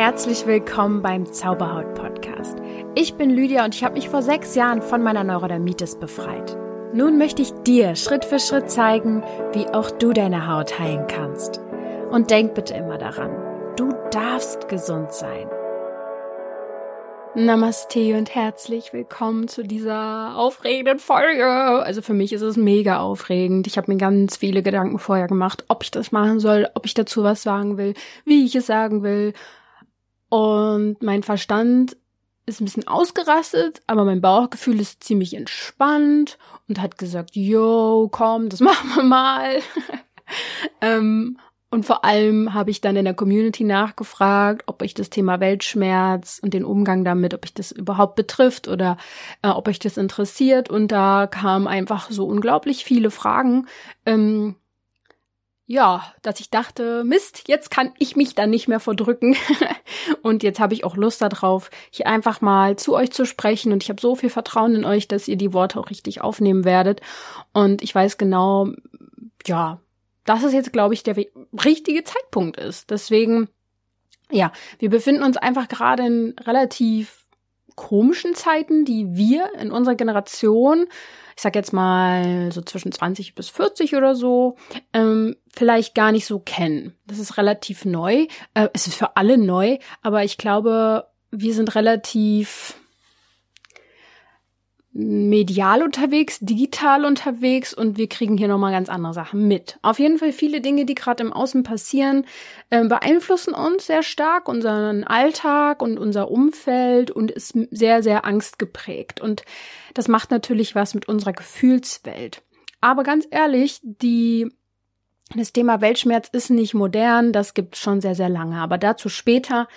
Herzlich willkommen beim Zauberhaut Podcast. Ich bin Lydia und ich habe mich vor sechs Jahren von meiner Neurodermitis befreit. Nun möchte ich dir Schritt für Schritt zeigen, wie auch du deine Haut heilen kannst. Und denk bitte immer daran, du darfst gesund sein. Namaste und herzlich willkommen zu dieser aufregenden Folge. Also für mich ist es mega aufregend. Ich habe mir ganz viele Gedanken vorher gemacht, ob ich das machen soll, ob ich dazu was sagen will, wie ich es sagen will. Und mein Verstand ist ein bisschen ausgerastet, aber mein Bauchgefühl ist ziemlich entspannt und hat gesagt, yo, komm, das machen wir mal. ähm, und vor allem habe ich dann in der Community nachgefragt, ob ich das Thema Weltschmerz und den Umgang damit, ob ich das überhaupt betrifft oder äh, ob euch das interessiert. Und da kamen einfach so unglaublich viele Fragen. Ähm, ja, dass ich dachte, Mist, jetzt kann ich mich dann nicht mehr verdrücken. und jetzt habe ich auch Lust darauf, hier einfach mal zu euch zu sprechen. Und ich habe so viel Vertrauen in euch, dass ihr die Worte auch richtig aufnehmen werdet. Und ich weiß genau, ja, dass es jetzt, glaube ich, der richtige Zeitpunkt ist. Deswegen, ja, wir befinden uns einfach gerade in relativ komischen Zeiten, die wir in unserer Generation, ich sag jetzt mal so zwischen 20 bis 40 oder so, ähm, vielleicht gar nicht so kennen. Das ist relativ neu. Äh, es ist für alle neu, aber ich glaube, wir sind relativ medial unterwegs, digital unterwegs und wir kriegen hier nochmal ganz andere Sachen mit. Auf jeden Fall viele Dinge, die gerade im Außen passieren, äh, beeinflussen uns sehr stark, unseren Alltag und unser Umfeld und ist sehr, sehr angstgeprägt. Und das macht natürlich was mit unserer Gefühlswelt. Aber ganz ehrlich, die das Thema Weltschmerz ist nicht modern, das gibt schon sehr, sehr lange. Aber dazu später.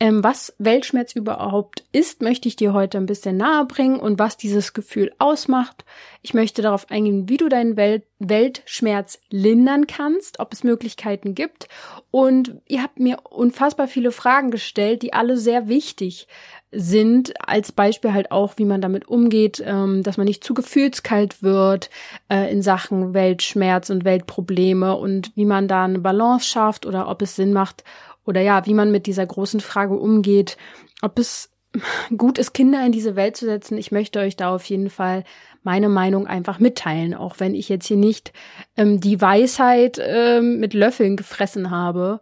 Ähm, was Weltschmerz überhaupt ist, möchte ich dir heute ein bisschen nahe bringen und was dieses Gefühl ausmacht. Ich möchte darauf eingehen, wie du deinen Welt Weltschmerz lindern kannst, ob es Möglichkeiten gibt. Und ihr habt mir unfassbar viele Fragen gestellt, die alle sehr wichtig sind. Als Beispiel halt auch, wie man damit umgeht, ähm, dass man nicht zu gefühlskalt wird äh, in Sachen Weltschmerz und Weltprobleme und wie man da eine Balance schafft oder ob es Sinn macht oder ja, wie man mit dieser großen Frage umgeht, ob es gut ist, Kinder in diese Welt zu setzen. Ich möchte euch da auf jeden Fall meine Meinung einfach mitteilen, auch wenn ich jetzt hier nicht ähm, die Weisheit ähm, mit Löffeln gefressen habe.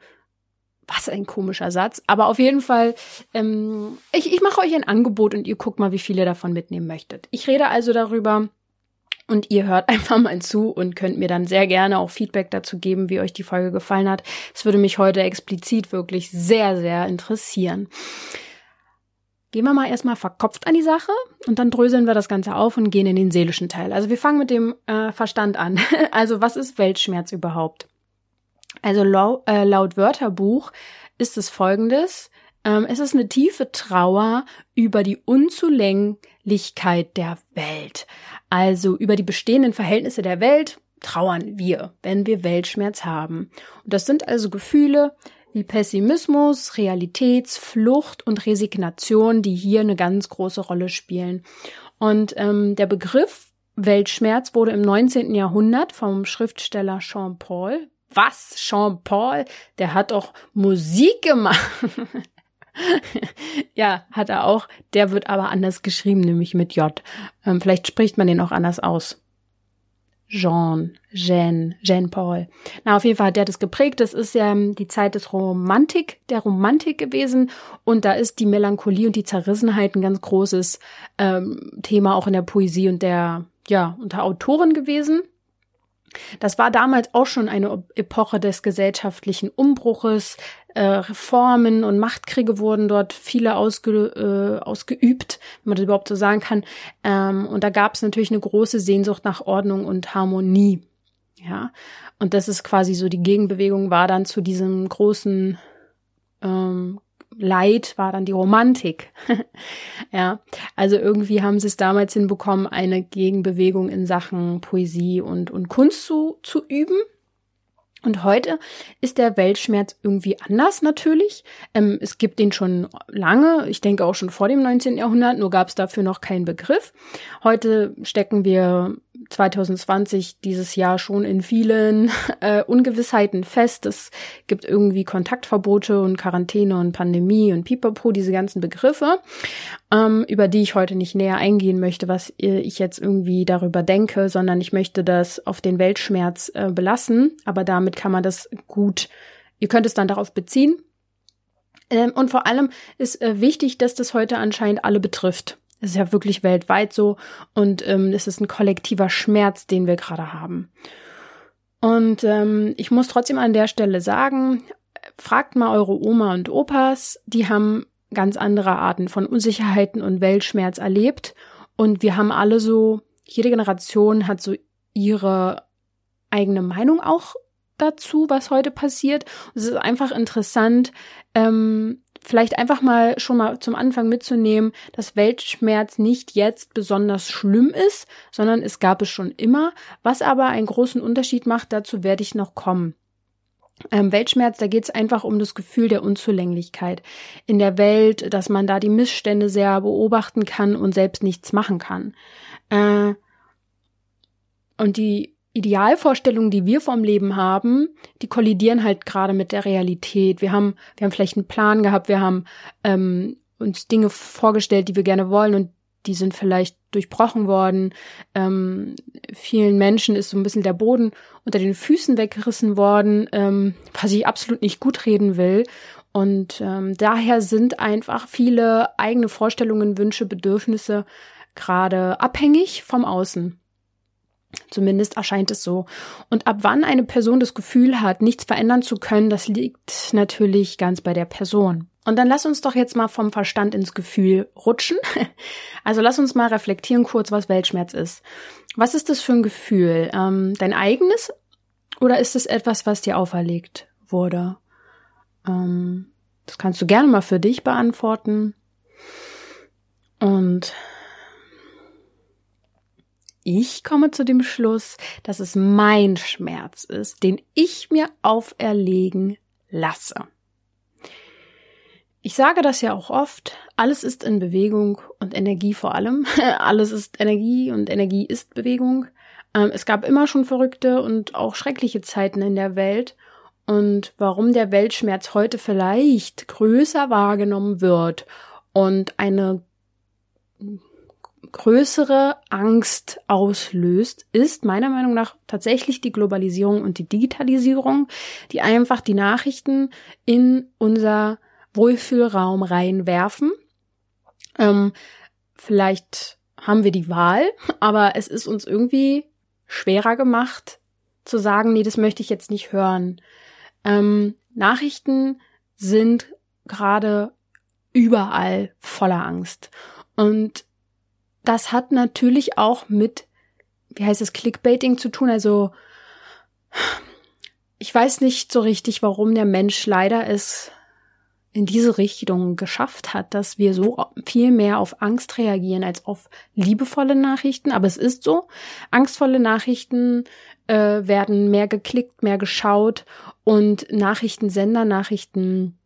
Was ein komischer Satz. Aber auf jeden Fall, ähm, ich, ich mache euch ein Angebot und ihr guckt mal, wie viel ihr davon mitnehmen möchtet. Ich rede also darüber und ihr hört einfach mal zu und könnt mir dann sehr gerne auch Feedback dazu geben, wie euch die Folge gefallen hat. Es würde mich heute explizit wirklich sehr, sehr interessieren. Gehen wir mal erstmal verkopft an die Sache und dann dröseln wir das Ganze auf und gehen in den seelischen Teil. Also wir fangen mit dem äh, Verstand an. also was ist Weltschmerz überhaupt? Also laut, äh, laut Wörterbuch ist es folgendes. Ähm, es ist eine tiefe Trauer über die Unzulänglichkeit der Welt. Also über die bestehenden Verhältnisse der Welt trauern wir, wenn wir Weltschmerz haben. Und das sind also Gefühle, wie Pessimismus, Realitätsflucht und Resignation, die hier eine ganz große Rolle spielen. Und ähm, der Begriff Weltschmerz wurde im 19. Jahrhundert vom Schriftsteller Jean Paul. Was? Jean Paul? Der hat doch Musik gemacht. ja, hat er auch. Der wird aber anders geschrieben, nämlich mit J. Ähm, vielleicht spricht man den auch anders aus. Jean, Jean, Jean Paul. Na, auf jeden Fall hat der das geprägt. Das ist ja ähm, die Zeit des Romantik, der Romantik gewesen. Und da ist die Melancholie und die Zerrissenheit ein ganz großes ähm, Thema auch in der Poesie und der, ja, unter Autoren gewesen. Das war damals auch schon eine Epoche des gesellschaftlichen Umbruches. Äh, Reformen und Machtkriege wurden dort viele ausge, äh, ausgeübt, wenn man das überhaupt so sagen kann. Ähm, und da gab es natürlich eine große Sehnsucht nach Ordnung und Harmonie. Ja, und das ist quasi so die Gegenbewegung war dann zu diesem großen ähm, Leid war dann die Romantik. ja, also irgendwie haben sie es damals hinbekommen, eine Gegenbewegung in Sachen Poesie und, und Kunst zu, zu üben. Und heute ist der Weltschmerz irgendwie anders natürlich. Ähm, es gibt den schon lange, ich denke auch schon vor dem 19. Jahrhundert, nur gab es dafür noch keinen Begriff. Heute stecken wir 2020 dieses Jahr schon in vielen äh, Ungewissheiten fest. Es gibt irgendwie Kontaktverbote und Quarantäne und Pandemie und Pipapo, diese ganzen Begriffe, ähm, über die ich heute nicht näher eingehen möchte, was ich jetzt irgendwie darüber denke, sondern ich möchte das auf den Weltschmerz äh, belassen. Aber damit kann man das gut, ihr könnt es dann darauf beziehen. Ähm, und vor allem ist äh, wichtig, dass das heute anscheinend alle betrifft. Es ist ja wirklich weltweit so und ähm, es ist ein kollektiver Schmerz, den wir gerade haben. Und ähm, ich muss trotzdem an der Stelle sagen, fragt mal eure Oma und Opas, die haben ganz andere Arten von Unsicherheiten und Weltschmerz erlebt. Und wir haben alle so, jede Generation hat so ihre eigene Meinung auch dazu, was heute passiert. es ist einfach interessant, ähm, vielleicht einfach mal schon mal zum Anfang mitzunehmen, dass Weltschmerz nicht jetzt besonders schlimm ist, sondern es gab es schon immer. Was aber einen großen Unterschied macht, dazu werde ich noch kommen. Ähm, Weltschmerz, da geht es einfach um das Gefühl der Unzulänglichkeit in der Welt, dass man da die Missstände sehr beobachten kann und selbst nichts machen kann. Äh, und die Idealvorstellungen, die wir vom Leben haben, die kollidieren halt gerade mit der Realität. Wir haben, wir haben vielleicht einen Plan gehabt, wir haben ähm, uns Dinge vorgestellt, die wir gerne wollen und die sind vielleicht durchbrochen worden. Ähm, vielen Menschen ist so ein bisschen der Boden unter den Füßen weggerissen worden, ähm, was ich absolut nicht gut reden will. Und ähm, daher sind einfach viele eigene Vorstellungen, Wünsche, Bedürfnisse gerade abhängig vom Außen. Zumindest erscheint es so. Und ab wann eine Person das Gefühl hat, nichts verändern zu können, das liegt natürlich ganz bei der Person. Und dann lass uns doch jetzt mal vom Verstand ins Gefühl rutschen. Also lass uns mal reflektieren kurz, was Weltschmerz ist. Was ist das für ein Gefühl? Ähm, dein eigenes oder ist es etwas, was dir auferlegt wurde? Ähm, das kannst du gerne mal für dich beantworten. Und ich komme zu dem Schluss, dass es mein Schmerz ist, den ich mir auferlegen lasse. Ich sage das ja auch oft, alles ist in Bewegung und Energie vor allem. alles ist Energie und Energie ist Bewegung. Ähm, es gab immer schon verrückte und auch schreckliche Zeiten in der Welt. Und warum der Weltschmerz heute vielleicht größer wahrgenommen wird und eine größere Angst auslöst, ist meiner Meinung nach tatsächlich die Globalisierung und die Digitalisierung, die einfach die Nachrichten in unser Wohlfühlraum reinwerfen. Ähm, vielleicht haben wir die Wahl, aber es ist uns irgendwie schwerer gemacht zu sagen, nee, das möchte ich jetzt nicht hören. Ähm, Nachrichten sind gerade überall voller Angst. Und das hat natürlich auch mit, wie heißt es, Clickbaiting zu tun. Also ich weiß nicht so richtig, warum der Mensch leider es in diese Richtung geschafft hat, dass wir so viel mehr auf Angst reagieren als auf liebevolle Nachrichten. Aber es ist so. Angstvolle Nachrichten äh, werden mehr geklickt, mehr geschaut und Nachrichtensender, Nachrichten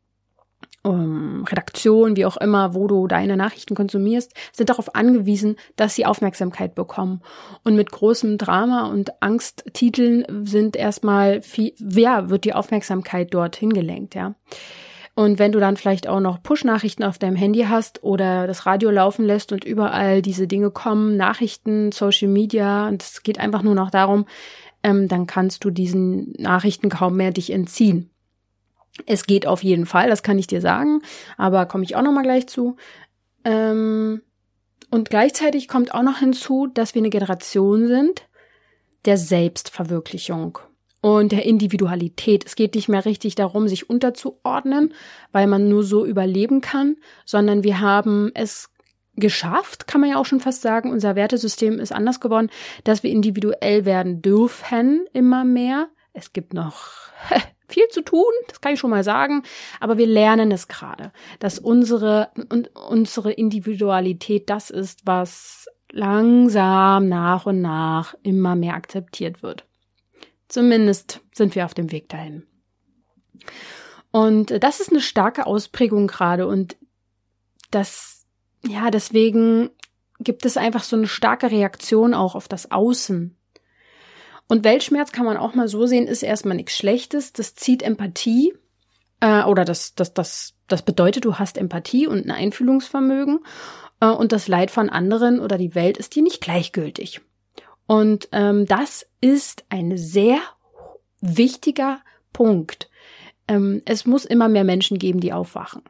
ähm, Redaktion, wie auch immer, wo du deine Nachrichten konsumierst, sind darauf angewiesen, dass sie Aufmerksamkeit bekommen. Und mit großem Drama und Angsttiteln sind erstmal viel, wer wird die Aufmerksamkeit dorthin gelenkt, ja. Und wenn du dann vielleicht auch noch Push-Nachrichten auf deinem Handy hast oder das Radio laufen lässt und überall diese Dinge kommen, Nachrichten, Social Media, und es geht einfach nur noch darum, ähm, dann kannst du diesen Nachrichten kaum mehr dich entziehen. Es geht auf jeden Fall, das kann ich dir sagen, aber komme ich auch noch mal gleich zu. Ähm, und gleichzeitig kommt auch noch hinzu, dass wir eine Generation sind der Selbstverwirklichung und der Individualität. Es geht nicht mehr richtig darum, sich unterzuordnen, weil man nur so überleben kann, sondern wir haben es geschafft, kann man ja auch schon fast sagen. Unser Wertesystem ist anders geworden, dass wir individuell werden dürfen immer mehr. Es gibt noch viel zu tun, das kann ich schon mal sagen, aber wir lernen es gerade, dass unsere und unsere Individualität das ist, was langsam nach und nach immer mehr akzeptiert wird. Zumindest sind wir auf dem Weg dahin. Und das ist eine starke Ausprägung gerade und das ja, deswegen gibt es einfach so eine starke Reaktion auch auf das Außen. Und Weltschmerz kann man auch mal so sehen, ist erstmal nichts Schlechtes. Das zieht Empathie äh, oder das, das, das, das bedeutet, du hast Empathie und ein Einfühlungsvermögen äh, und das Leid von anderen oder die Welt ist dir nicht gleichgültig. Und ähm, das ist ein sehr wichtiger Punkt. Ähm, es muss immer mehr Menschen geben, die aufwachen.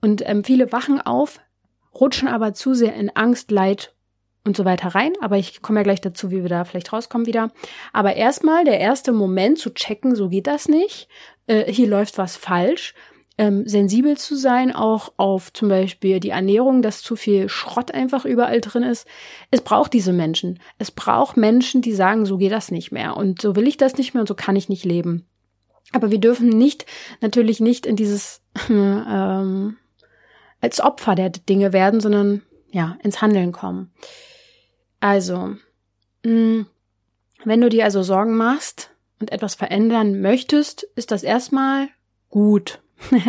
Und ähm, viele wachen auf, rutschen aber zu sehr in Angst, Leid und so weiter rein. Aber ich komme ja gleich dazu, wie wir da vielleicht rauskommen wieder. Aber erstmal der erste Moment zu checken, so geht das nicht. Äh, hier läuft was falsch. Ähm, sensibel zu sein, auch auf zum Beispiel die Ernährung, dass zu viel Schrott einfach überall drin ist. Es braucht diese Menschen. Es braucht Menschen, die sagen, so geht das nicht mehr und so will ich das nicht mehr und so kann ich nicht leben. Aber wir dürfen nicht, natürlich nicht in dieses ähm, als Opfer der Dinge werden, sondern ja, ins Handeln kommen. Also, mh, mm, wenn du dir also Sorgen machst und etwas verändern möchtest, ist das erstmal gut.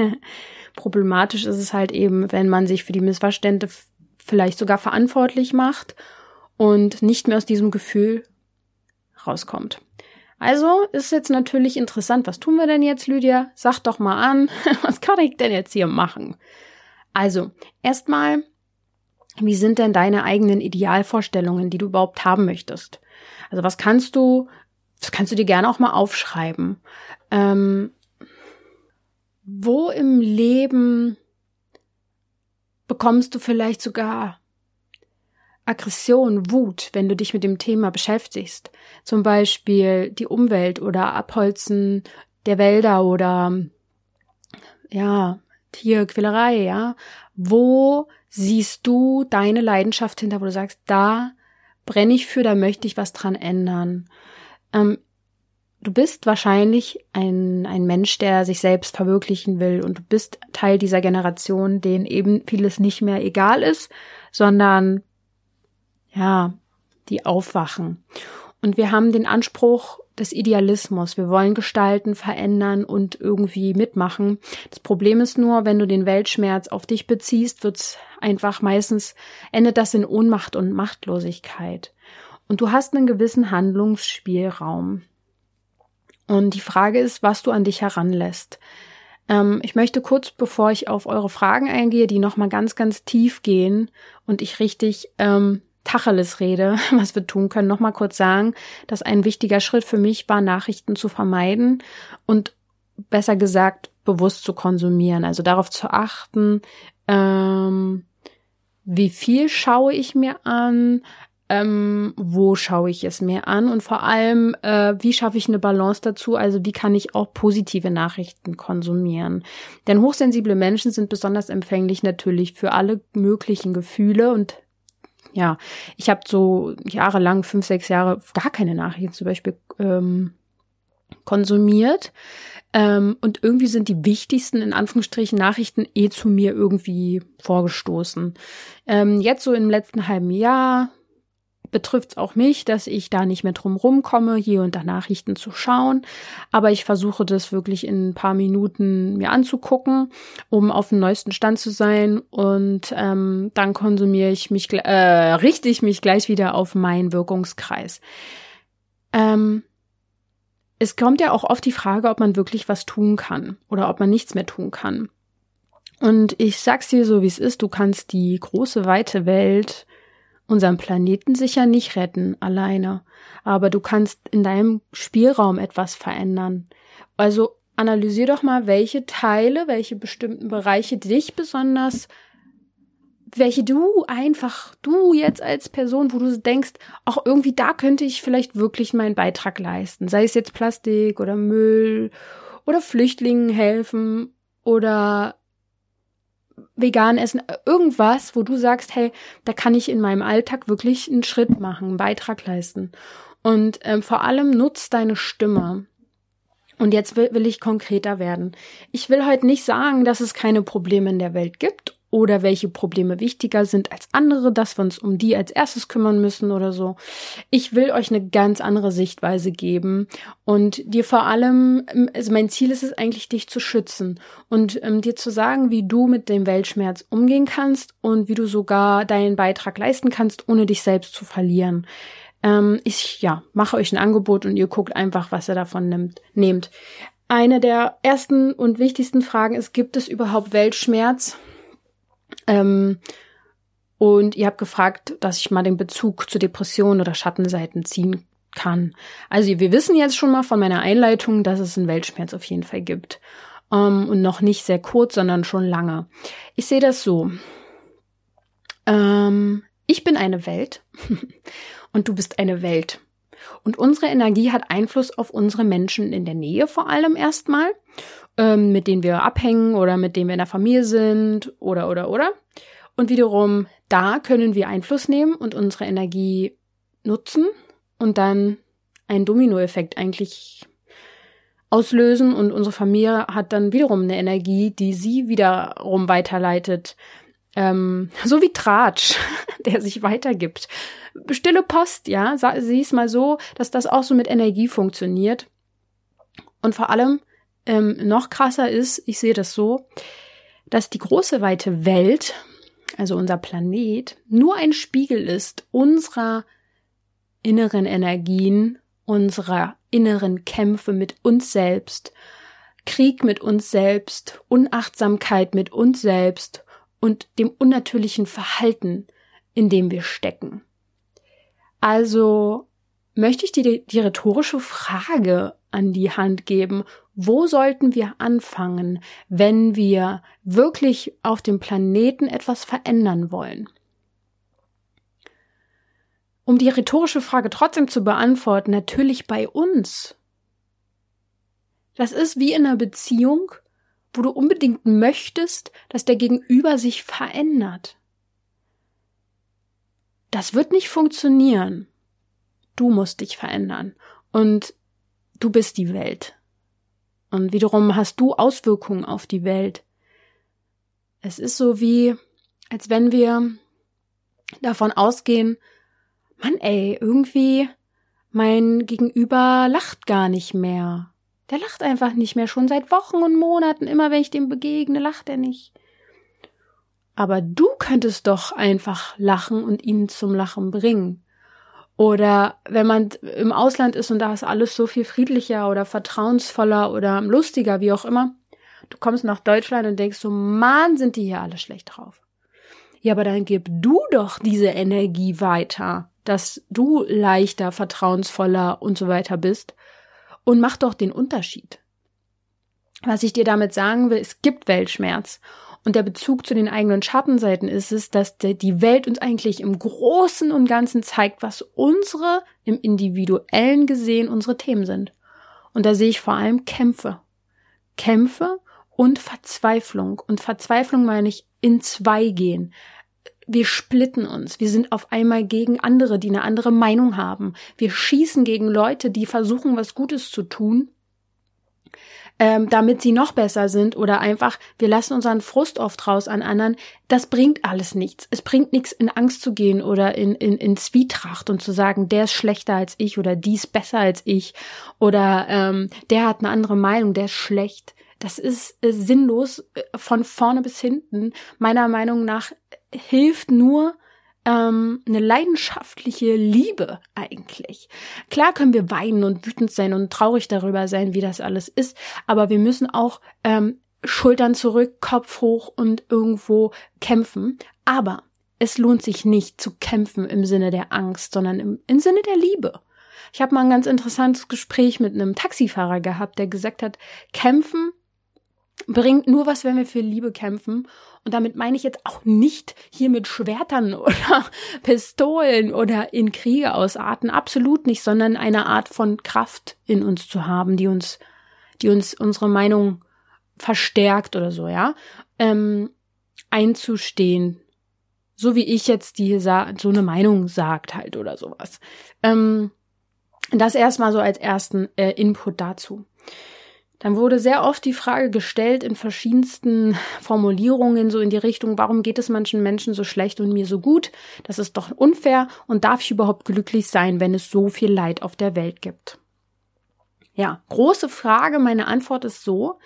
Problematisch ist es halt eben, wenn man sich für die Missverstände vielleicht sogar verantwortlich macht und nicht mehr aus diesem Gefühl rauskommt. Also ist jetzt natürlich interessant, was tun wir denn jetzt, Lydia? Sag doch mal an, was kann ich denn jetzt hier machen? Also, erstmal wie sind denn deine eigenen Idealvorstellungen, die du überhaupt haben möchtest? Also was kannst du, das kannst du dir gerne auch mal aufschreiben. Ähm, wo im Leben bekommst du vielleicht sogar Aggression, Wut, wenn du dich mit dem Thema beschäftigst? Zum Beispiel die Umwelt oder Abholzen der Wälder oder ja, Tierquälerei, ja. Wo siehst du deine Leidenschaft hinter, wo du sagst, da brenne ich für, da möchte ich was dran ändern. Ähm, du bist wahrscheinlich ein, ein Mensch, der sich selbst verwirklichen will und du bist Teil dieser Generation, denen eben vieles nicht mehr egal ist, sondern ja, die aufwachen. Und wir haben den Anspruch, des Idealismus. Wir wollen gestalten, verändern und irgendwie mitmachen. Das Problem ist nur, wenn du den Weltschmerz auf dich beziehst, wird's einfach meistens, endet das in Ohnmacht und Machtlosigkeit. Und du hast einen gewissen Handlungsspielraum. Und die Frage ist, was du an dich heranlässt. Ähm, ich möchte kurz, bevor ich auf eure Fragen eingehe, die nochmal ganz, ganz tief gehen und ich richtig ähm, Tacheles rede, was wir tun können, noch mal kurz sagen, dass ein wichtiger Schritt für mich war, Nachrichten zu vermeiden und besser gesagt bewusst zu konsumieren. Also darauf zu achten, ähm, wie viel schaue ich mir an, ähm, wo schaue ich es mir an und vor allem, äh, wie schaffe ich eine Balance dazu, also wie kann ich auch positive Nachrichten konsumieren. Denn hochsensible Menschen sind besonders empfänglich natürlich für alle möglichen Gefühle und ja, ich habe so jahrelang, fünf, sechs Jahre, gar keine Nachrichten zum Beispiel ähm, konsumiert. Ähm, und irgendwie sind die wichtigsten, in Anführungsstrichen, Nachrichten eh zu mir irgendwie vorgestoßen. Ähm, jetzt so im letzten halben Jahr betrifft es auch mich, dass ich da nicht mehr drum rumkomme, hier und da Nachrichten zu schauen. Aber ich versuche das wirklich in ein paar Minuten mir anzugucken, um auf dem neuesten Stand zu sein. Und ähm, dann konsumiere ich mich, äh, richte ich mich gleich wieder auf meinen Wirkungskreis. Ähm, es kommt ja auch oft die Frage, ob man wirklich was tun kann oder ob man nichts mehr tun kann. Und ich sag's dir so, wie es ist, du kannst die große, weite Welt unseren Planeten sicher nicht retten alleine, aber du kannst in deinem Spielraum etwas verändern. Also analysier doch mal, welche Teile, welche bestimmten Bereiche dich besonders, welche du einfach, du jetzt als Person, wo du denkst, auch irgendwie da könnte ich vielleicht wirklich meinen Beitrag leisten. Sei es jetzt Plastik oder Müll oder Flüchtlingen helfen oder vegan essen, irgendwas, wo du sagst, hey, da kann ich in meinem Alltag wirklich einen Schritt machen, einen Beitrag leisten. Und ähm, vor allem nutzt deine Stimme. Und jetzt will, will ich konkreter werden. Ich will heute nicht sagen, dass es keine Probleme in der Welt gibt oder welche Probleme wichtiger sind als andere, dass wir uns um die als erstes kümmern müssen oder so. Ich will euch eine ganz andere Sichtweise geben und dir vor allem, also mein Ziel ist es eigentlich, dich zu schützen und ähm, dir zu sagen, wie du mit dem Weltschmerz umgehen kannst und wie du sogar deinen Beitrag leisten kannst, ohne dich selbst zu verlieren. Ähm, ich ja mache euch ein Angebot und ihr guckt einfach, was ihr davon nimmt, nehmt. Eine der ersten und wichtigsten Fragen ist, gibt es überhaupt Weltschmerz? Ähm, und ihr habt gefragt, dass ich mal den Bezug zu Depressionen oder Schattenseiten ziehen kann. Also wir wissen jetzt schon mal von meiner Einleitung, dass es einen Weltschmerz auf jeden Fall gibt. Um, ähm, und noch nicht sehr kurz, sondern schon lange. Ich sehe das so. Ähm, ich bin eine Welt und du bist eine Welt. Und unsere Energie hat Einfluss auf unsere Menschen in der Nähe vor allem erstmal ähm, mit denen wir abhängen oder mit denen wir in der Familie sind oder oder oder. Und wiederum, da können wir Einfluss nehmen und unsere Energie nutzen und dann einen Dominoeffekt eigentlich auslösen und unsere Familie hat dann wiederum eine Energie, die sie wiederum weiterleitet. Ähm, so wie Tratsch, der sich weitergibt. Stille Post, ja, sieh es mal so, dass das auch so mit Energie funktioniert. Und vor allem, ähm, noch krasser ist, ich sehe das so, dass die große weite Welt, also unser Planet, nur ein Spiegel ist unserer inneren Energien, unserer inneren Kämpfe mit uns selbst, Krieg mit uns selbst, Unachtsamkeit mit uns selbst und dem unnatürlichen Verhalten, in dem wir stecken. Also möchte ich dir die, die rhetorische Frage an die Hand geben, wo sollten wir anfangen, wenn wir wirklich auf dem Planeten etwas verändern wollen? Um die rhetorische Frage trotzdem zu beantworten, natürlich bei uns. Das ist wie in einer Beziehung, wo du unbedingt möchtest, dass der Gegenüber sich verändert. Das wird nicht funktionieren. Du musst dich verändern. Und du bist die Welt. Und wiederum hast du Auswirkungen auf die Welt. Es ist so wie, als wenn wir davon ausgehen, Mann ey, irgendwie mein Gegenüber lacht gar nicht mehr. Der lacht einfach nicht mehr, schon seit Wochen und Monaten, immer wenn ich dem begegne, lacht er nicht. Aber du könntest doch einfach lachen und ihn zum Lachen bringen. Oder wenn man im Ausland ist und da ist alles so viel friedlicher oder vertrauensvoller oder lustiger, wie auch immer. Du kommst nach Deutschland und denkst so, Mann, sind die hier alle schlecht drauf. Ja, aber dann gib du doch diese Energie weiter, dass du leichter, vertrauensvoller und so weiter bist und mach doch den Unterschied. Was ich dir damit sagen will, es gibt Weltschmerz und der Bezug zu den eigenen Schattenseiten ist es, dass die Welt uns eigentlich im Großen und Ganzen zeigt, was unsere im Individuellen gesehen unsere Themen sind. Und da sehe ich vor allem Kämpfe. Kämpfe und Verzweiflung. Und Verzweiflung meine ich in zwei gehen. Wir splitten uns. Wir sind auf einmal gegen andere, die eine andere Meinung haben. Wir schießen gegen Leute, die versuchen, was Gutes zu tun ähm, damit sie noch besser sind oder einfach, wir lassen unseren Frust oft raus an anderen, das bringt alles nichts. Es bringt nichts, in Angst zu gehen oder in, in, in Zwietracht und zu sagen, der ist schlechter als ich oder die ist besser als ich oder ähm, der hat eine andere Meinung, der ist schlecht. Das ist äh, sinnlos äh, von vorne bis hinten. Meiner Meinung nach hilft nur, ähm, eine leidenschaftliche Liebe eigentlich. Klar können wir weinen und wütend sein und traurig darüber sein, wie das alles ist, aber wir müssen auch ähm, Schultern zurück, Kopf hoch und irgendwo kämpfen. Aber es lohnt sich nicht zu kämpfen im Sinne der Angst, sondern im, im Sinne der Liebe. Ich habe mal ein ganz interessantes Gespräch mit einem Taxifahrer gehabt, der gesagt hat, kämpfen bringt nur was, wenn wir für Liebe kämpfen. Und damit meine ich jetzt auch nicht hier mit Schwertern oder Pistolen oder in Kriege ausarten. Absolut nicht, sondern eine Art von Kraft in uns zu haben, die uns, die uns unsere Meinung verstärkt oder so, ja. Ähm, einzustehen. So wie ich jetzt die so eine Meinung sagt halt oder sowas. Ähm, das erstmal so als ersten äh, Input dazu. Dann wurde sehr oft die Frage gestellt in verschiedensten Formulierungen, so in die Richtung, warum geht es manchen Menschen so schlecht und mir so gut? Das ist doch unfair und darf ich überhaupt glücklich sein, wenn es so viel Leid auf der Welt gibt? Ja, große Frage. Meine Antwort ist so,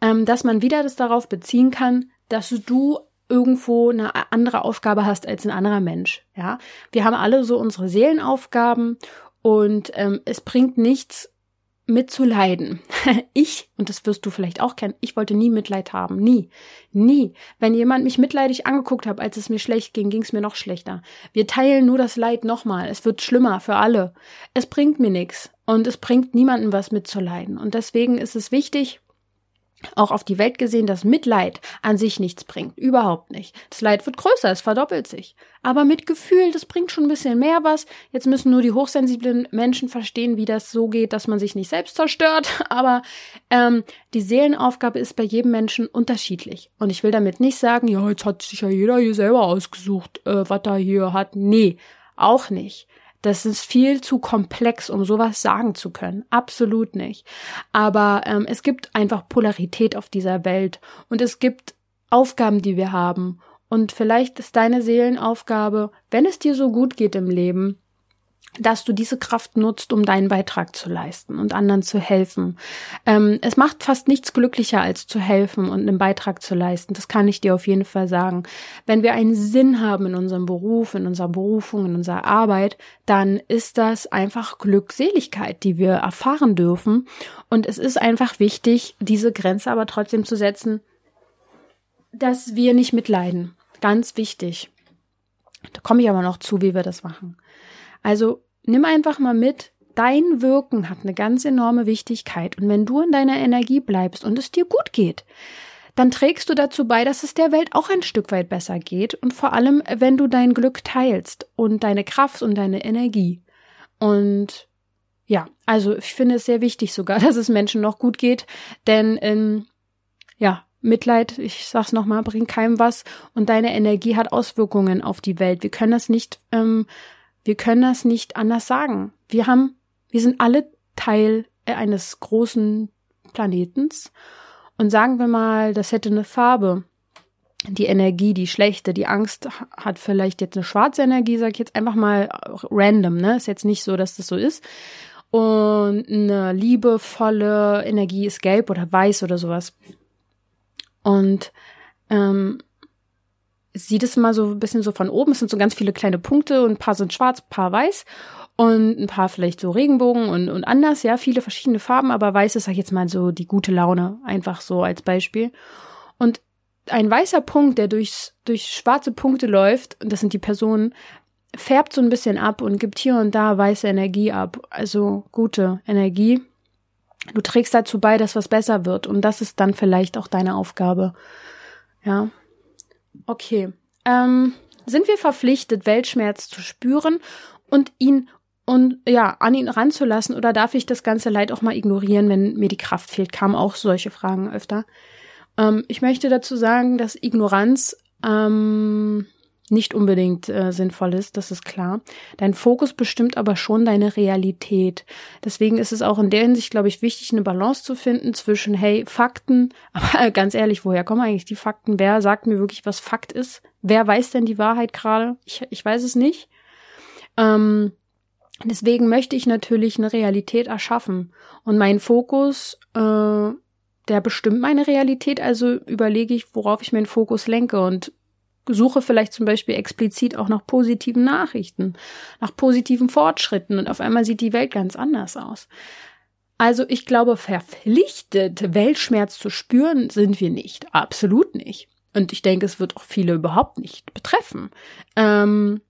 ähm, dass man wieder das darauf beziehen kann, dass du irgendwo eine andere Aufgabe hast als ein anderer Mensch. Ja, wir haben alle so unsere Seelenaufgaben und ähm, es bringt nichts, mitzuleiden. ich, und das wirst du vielleicht auch kennen, ich wollte nie Mitleid haben. Nie. Nie. Wenn jemand mich mitleidig angeguckt hat, als es mir schlecht ging, ging es mir noch schlechter. Wir teilen nur das Leid nochmal. Es wird schlimmer für alle. Es bringt mir nichts. Und es bringt niemandem was mitzuleiden. Und deswegen ist es wichtig, auch auf die Welt gesehen, dass Mitleid an sich nichts bringt. Überhaupt nicht. Das Leid wird größer, es verdoppelt sich. Aber mit Gefühl, das bringt schon ein bisschen mehr was. Jetzt müssen nur die hochsensiblen Menschen verstehen, wie das so geht, dass man sich nicht selbst zerstört. Aber ähm, die Seelenaufgabe ist bei jedem Menschen unterschiedlich. Und ich will damit nicht sagen, ja, jetzt hat sich ja jeder hier selber ausgesucht, äh, was er hier hat. Nee, auch nicht. Das ist viel zu komplex, um sowas sagen zu können. Absolut nicht. Aber ähm, es gibt einfach Polarität auf dieser Welt und es gibt Aufgaben, die wir haben. Und vielleicht ist deine Seelenaufgabe, wenn es dir so gut geht im Leben, dass du diese Kraft nutzt, um deinen Beitrag zu leisten und anderen zu helfen. Ähm, es macht fast nichts glücklicher, als zu helfen und einen Beitrag zu leisten. Das kann ich dir auf jeden Fall sagen. Wenn wir einen Sinn haben in unserem Beruf, in unserer Berufung, in unserer Arbeit, dann ist das einfach Glückseligkeit, die wir erfahren dürfen. Und es ist einfach wichtig, diese Grenze aber trotzdem zu setzen, dass wir nicht mitleiden. Ganz wichtig. Da komme ich aber noch zu, wie wir das machen. Also nimm einfach mal mit, dein Wirken hat eine ganz enorme Wichtigkeit. Und wenn du in deiner Energie bleibst und es dir gut geht, dann trägst du dazu bei, dass es der Welt auch ein Stück weit besser geht. Und vor allem, wenn du dein Glück teilst und deine Kraft und deine Energie. Und ja, also ich finde es sehr wichtig sogar, dass es Menschen noch gut geht, denn ähm, ja, Mitleid, ich sag's nochmal, bringt keinem was und deine Energie hat Auswirkungen auf die Welt. Wir können das nicht ähm, wir können das nicht anders sagen. Wir haben, wir sind alle Teil eines großen Planetens und sagen wir mal, das hätte eine Farbe. Die Energie, die schlechte, die Angst hat vielleicht jetzt eine schwarze Energie, sag ich jetzt einfach mal random, ne? Ist jetzt nicht so, dass das so ist. Und eine liebevolle Energie ist gelb oder weiß oder sowas. Und ähm, sieht es mal so ein bisschen so von oben. Es sind so ganz viele kleine Punkte und ein paar sind schwarz, ein paar weiß und ein paar vielleicht so Regenbogen und, und anders, ja, viele verschiedene Farben, aber weiß ist, sag ich jetzt mal so die gute Laune, einfach so als Beispiel. Und ein weißer Punkt, der durchs, durch schwarze Punkte läuft, und das sind die Personen, färbt so ein bisschen ab und gibt hier und da weiße Energie ab, also gute Energie. Du trägst dazu bei, dass was besser wird und das ist dann vielleicht auch deine Aufgabe. Ja, Okay. Ähm, sind wir verpflichtet, Weltschmerz zu spüren und ihn und ja, an ihn ranzulassen oder darf ich das ganze Leid auch mal ignorieren, wenn mir die Kraft fehlt? Kamen auch solche Fragen öfter. Ähm, ich möchte dazu sagen, dass Ignoranz ähm, nicht unbedingt äh, sinnvoll ist, das ist klar. Dein Fokus bestimmt aber schon deine Realität. Deswegen ist es auch in der Hinsicht, glaube ich, wichtig, eine Balance zu finden zwischen, hey, Fakten, aber ganz ehrlich, woher kommen eigentlich die Fakten? Wer sagt mir wirklich, was Fakt ist? Wer weiß denn die Wahrheit gerade? Ich, ich weiß es nicht. Ähm, deswegen möchte ich natürlich eine Realität erschaffen. Und mein Fokus, äh, der bestimmt meine Realität, also überlege ich, worauf ich meinen Fokus lenke. Und suche vielleicht zum Beispiel explizit auch nach positiven Nachrichten, nach positiven Fortschritten und auf einmal sieht die Welt ganz anders aus. Also ich glaube, verpflichtet, Weltschmerz zu spüren, sind wir nicht. Absolut nicht. Und ich denke, es wird auch viele überhaupt nicht betreffen. Ähm,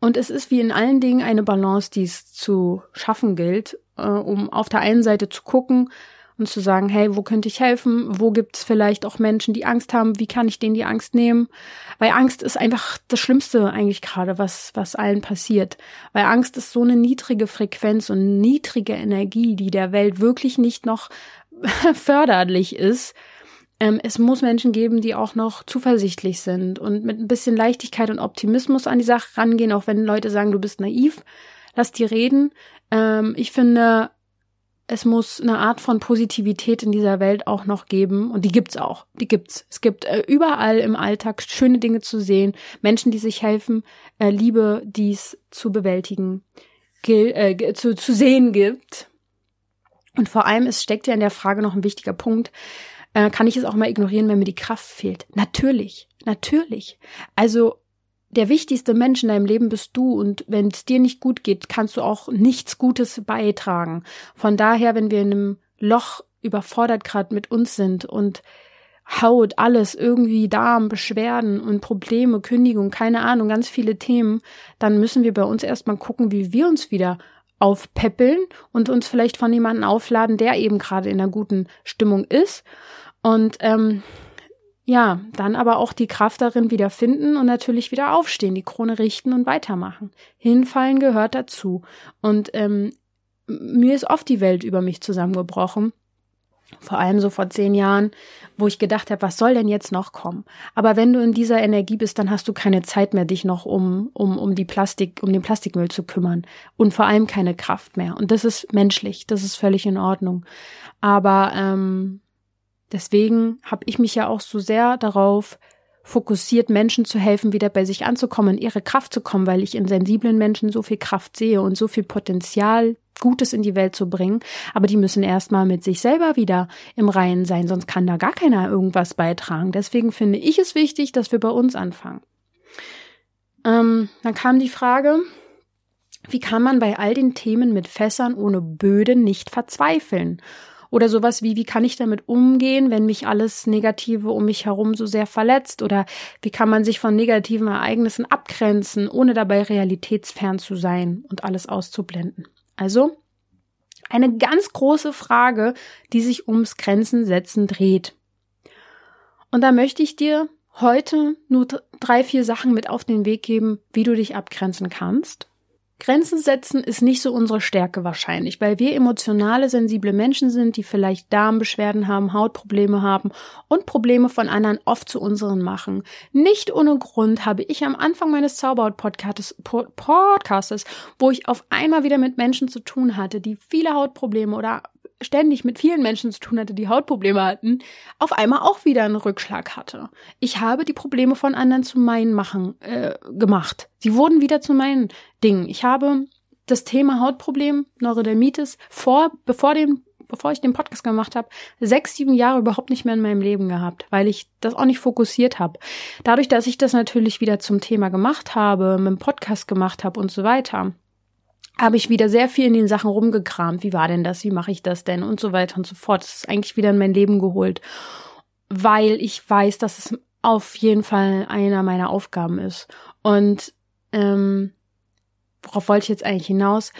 und es ist wie in allen Dingen eine Balance, die es zu schaffen gilt, äh, um auf der einen Seite zu gucken, und zu sagen, hey, wo könnte ich helfen? Wo gibt es vielleicht auch Menschen, die Angst haben? Wie kann ich denen die Angst nehmen? Weil Angst ist einfach das Schlimmste eigentlich gerade, was, was allen passiert. Weil Angst ist so eine niedrige Frequenz und niedrige Energie, die der Welt wirklich nicht noch förderlich ist. Ähm, es muss Menschen geben, die auch noch zuversichtlich sind und mit ein bisschen Leichtigkeit und Optimismus an die Sache rangehen, auch wenn Leute sagen, du bist naiv. Lass die reden. Ähm, ich finde, es muss eine Art von Positivität in dieser Welt auch noch geben und die gibt's auch. Die gibt's. Es gibt äh, überall im Alltag schöne Dinge zu sehen, Menschen, die sich helfen, äh, Liebe, dies zu bewältigen, äh, zu, zu sehen gibt. Und vor allem, es steckt ja in der Frage noch ein wichtiger Punkt. Äh, kann ich es auch mal ignorieren, wenn mir die Kraft fehlt? Natürlich, natürlich. Also der wichtigste Mensch in deinem Leben bist du und wenn es dir nicht gut geht, kannst du auch nichts Gutes beitragen. Von daher, wenn wir in einem Loch überfordert gerade mit uns sind und Haut, alles, irgendwie Darm, Beschwerden und Probleme, Kündigung, keine Ahnung, ganz viele Themen, dann müssen wir bei uns erstmal gucken, wie wir uns wieder aufpäppeln und uns vielleicht von jemandem aufladen, der eben gerade in einer guten Stimmung ist. Und ähm, ja, dann aber auch die Kraft darin wieder finden und natürlich wieder aufstehen, die Krone richten und weitermachen. Hinfallen gehört dazu. Und ähm, mir ist oft die Welt über mich zusammengebrochen. Vor allem so vor zehn Jahren, wo ich gedacht habe, was soll denn jetzt noch kommen? Aber wenn du in dieser Energie bist, dann hast du keine Zeit mehr, dich noch um, um, um die Plastik, um den Plastikmüll zu kümmern. Und vor allem keine Kraft mehr. Und das ist menschlich, das ist völlig in Ordnung. Aber ähm, Deswegen habe ich mich ja auch so sehr darauf fokussiert, Menschen zu helfen, wieder bei sich anzukommen, in ihre Kraft zu kommen, weil ich in sensiblen Menschen so viel Kraft sehe und so viel Potenzial, Gutes in die Welt zu bringen. Aber die müssen erstmal mit sich selber wieder im Reinen sein, sonst kann da gar keiner irgendwas beitragen. Deswegen finde ich es wichtig, dass wir bei uns anfangen. Ähm, dann kam die Frage, wie kann man bei all den Themen mit Fässern ohne Böden nicht verzweifeln? Oder sowas wie, wie kann ich damit umgehen, wenn mich alles Negative um mich herum so sehr verletzt? Oder wie kann man sich von negativen Ereignissen abgrenzen, ohne dabei realitätsfern zu sein und alles auszublenden? Also, eine ganz große Frage, die sich ums Grenzen setzen dreht. Und da möchte ich dir heute nur drei, vier Sachen mit auf den Weg geben, wie du dich abgrenzen kannst Grenzen setzen ist nicht so unsere Stärke wahrscheinlich, weil wir emotionale, sensible Menschen sind, die vielleicht Darmbeschwerden haben, Hautprobleme haben und Probleme von anderen oft zu unseren machen. Nicht ohne Grund habe ich am Anfang meines Zauberhaut-Podcastes, Podcastes, wo ich auf einmal wieder mit Menschen zu tun hatte, die viele Hautprobleme oder ständig mit vielen Menschen zu tun hatte, die Hautprobleme hatten, auf einmal auch wieder einen Rückschlag hatte. Ich habe die Probleme von anderen zu meinen machen äh, gemacht. Sie wurden wieder zu meinen Dingen. Ich habe das Thema Hautproblem, Neurodermitis, vor, bevor dem bevor ich den Podcast gemacht habe, sechs, sieben Jahre überhaupt nicht mehr in meinem Leben gehabt, weil ich das auch nicht fokussiert habe. Dadurch, dass ich das natürlich wieder zum Thema gemacht habe, mit dem Podcast gemacht habe und so weiter, habe ich wieder sehr viel in den Sachen rumgekramt. Wie war denn das? Wie mache ich das denn? Und so weiter und so fort. Das ist eigentlich wieder in mein Leben geholt, weil ich weiß, dass es auf jeden Fall einer meiner Aufgaben ist. Und ähm, worauf wollte ich jetzt eigentlich hinaus?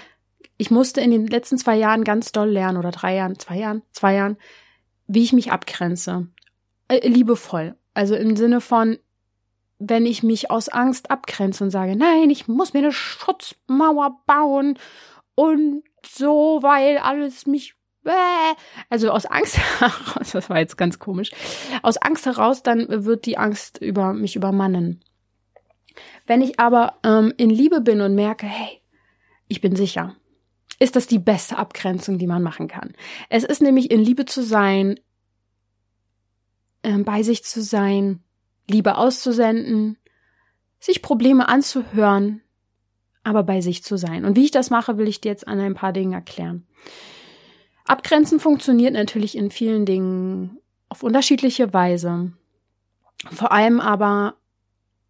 Ich musste in den letzten zwei Jahren ganz doll lernen oder drei Jahren, zwei Jahren, zwei Jahren, wie ich mich abgrenze. Äh, liebevoll. Also im Sinne von, wenn ich mich aus Angst abgrenze und sage, nein, ich muss mir eine Schutzmauer bauen und so, weil alles mich also aus Angst heraus, das war jetzt ganz komisch, aus Angst heraus, dann wird die Angst über mich übermannen. Wenn ich aber ähm, in Liebe bin und merke, hey, ich bin sicher, ist das die beste Abgrenzung, die man machen kann. Es ist nämlich in Liebe zu sein, äh, bei sich zu sein, Liebe auszusenden, sich Probleme anzuhören, aber bei sich zu sein. Und wie ich das mache, will ich dir jetzt an ein paar Dingen erklären. Abgrenzen funktioniert natürlich in vielen Dingen auf unterschiedliche Weise. Vor allem aber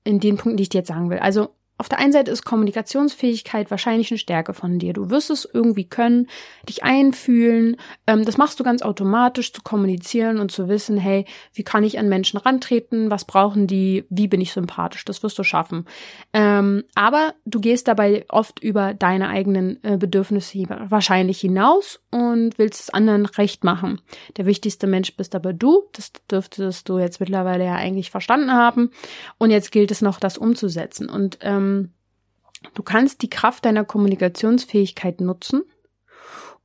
in den Punkten, die ich dir jetzt sagen will. Also auf der einen Seite ist Kommunikationsfähigkeit wahrscheinlich eine Stärke von dir. Du wirst es irgendwie können, dich einfühlen. Ähm, das machst du ganz automatisch, zu kommunizieren und zu wissen, hey, wie kann ich an Menschen rantreten? Was brauchen die? Wie bin ich sympathisch? Das wirst du schaffen. Ähm, aber du gehst dabei oft über deine eigenen äh, Bedürfnisse wahrscheinlich hinaus und willst es anderen recht machen. Der wichtigste Mensch bist aber du. Das dürftest du jetzt mittlerweile ja eigentlich verstanden haben. Und jetzt gilt es noch, das umzusetzen. Und ähm, Du kannst die Kraft deiner Kommunikationsfähigkeit nutzen,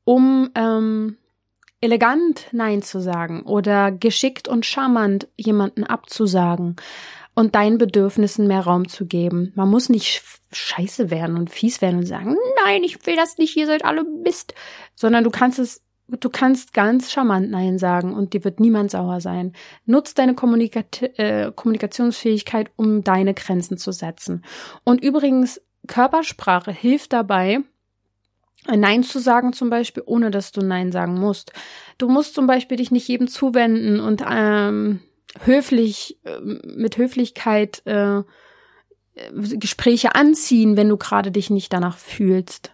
um ähm, elegant Nein zu sagen oder geschickt und charmant jemanden abzusagen und deinen Bedürfnissen mehr Raum zu geben. Man muss nicht scheiße werden und fies werden und sagen, nein, ich will das nicht, ihr seid alle Mist, sondern du kannst es du kannst ganz charmant Nein sagen und dir wird niemand sauer sein. Nutz deine Kommunika äh, Kommunikationsfähigkeit, um deine Grenzen zu setzen. Und übrigens, Körpersprache hilft dabei, Nein zu sagen zum Beispiel, ohne dass du Nein sagen musst. Du musst zum Beispiel dich nicht jedem zuwenden und ähm, höflich, äh, mit Höflichkeit äh, Gespräche anziehen, wenn du gerade dich nicht danach fühlst.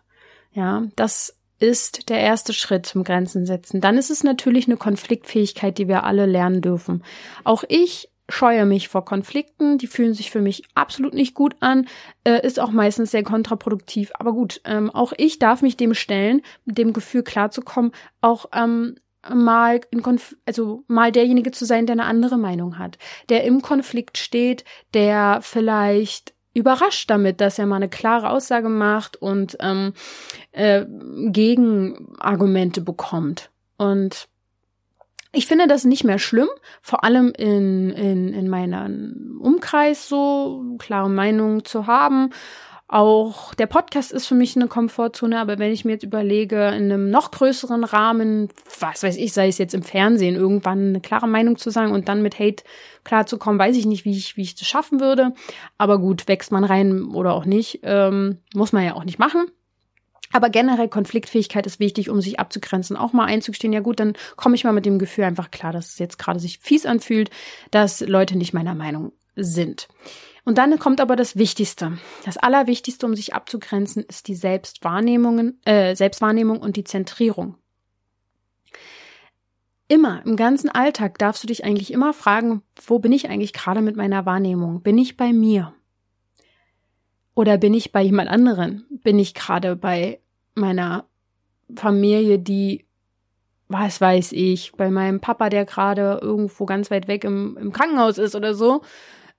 Ja, das ist der erste Schritt zum Grenzen setzen. Dann ist es natürlich eine Konfliktfähigkeit, die wir alle lernen dürfen. Auch ich scheue mich vor Konflikten, die fühlen sich für mich absolut nicht gut an, äh, ist auch meistens sehr kontraproduktiv. Aber gut, ähm, auch ich darf mich dem stellen, mit dem Gefühl klarzukommen, auch ähm, mal in Konf also mal derjenige zu sein, der eine andere Meinung hat, der im Konflikt steht, der vielleicht überrascht damit, dass er mal eine klare Aussage macht und ähm, äh, Gegenargumente bekommt. Und ich finde das nicht mehr schlimm, vor allem in, in, in meinem Umkreis so klare Meinungen zu haben. Auch der Podcast ist für mich eine Komfortzone, aber wenn ich mir jetzt überlege, in einem noch größeren Rahmen, was weiß ich, sei es jetzt im Fernsehen, irgendwann eine klare Meinung zu sagen und dann mit Hate klarzukommen, weiß ich nicht, wie ich, wie ich das schaffen würde. Aber gut, wächst man rein oder auch nicht, ähm, muss man ja auch nicht machen. Aber generell Konfliktfähigkeit ist wichtig, um sich abzugrenzen, auch mal einzugestehen, ja gut, dann komme ich mal mit dem Gefühl einfach klar, dass es jetzt gerade sich fies anfühlt, dass Leute nicht meiner Meinung sind. Und dann kommt aber das Wichtigste. Das Allerwichtigste, um sich abzugrenzen, ist die Selbstwahrnehmung, äh, Selbstwahrnehmung und die Zentrierung. Immer im ganzen Alltag darfst du dich eigentlich immer fragen, wo bin ich eigentlich gerade mit meiner Wahrnehmung? Bin ich bei mir? Oder bin ich bei jemand anderen? Bin ich gerade bei meiner Familie, die, was weiß ich, bei meinem Papa, der gerade irgendwo ganz weit weg im, im Krankenhaus ist oder so?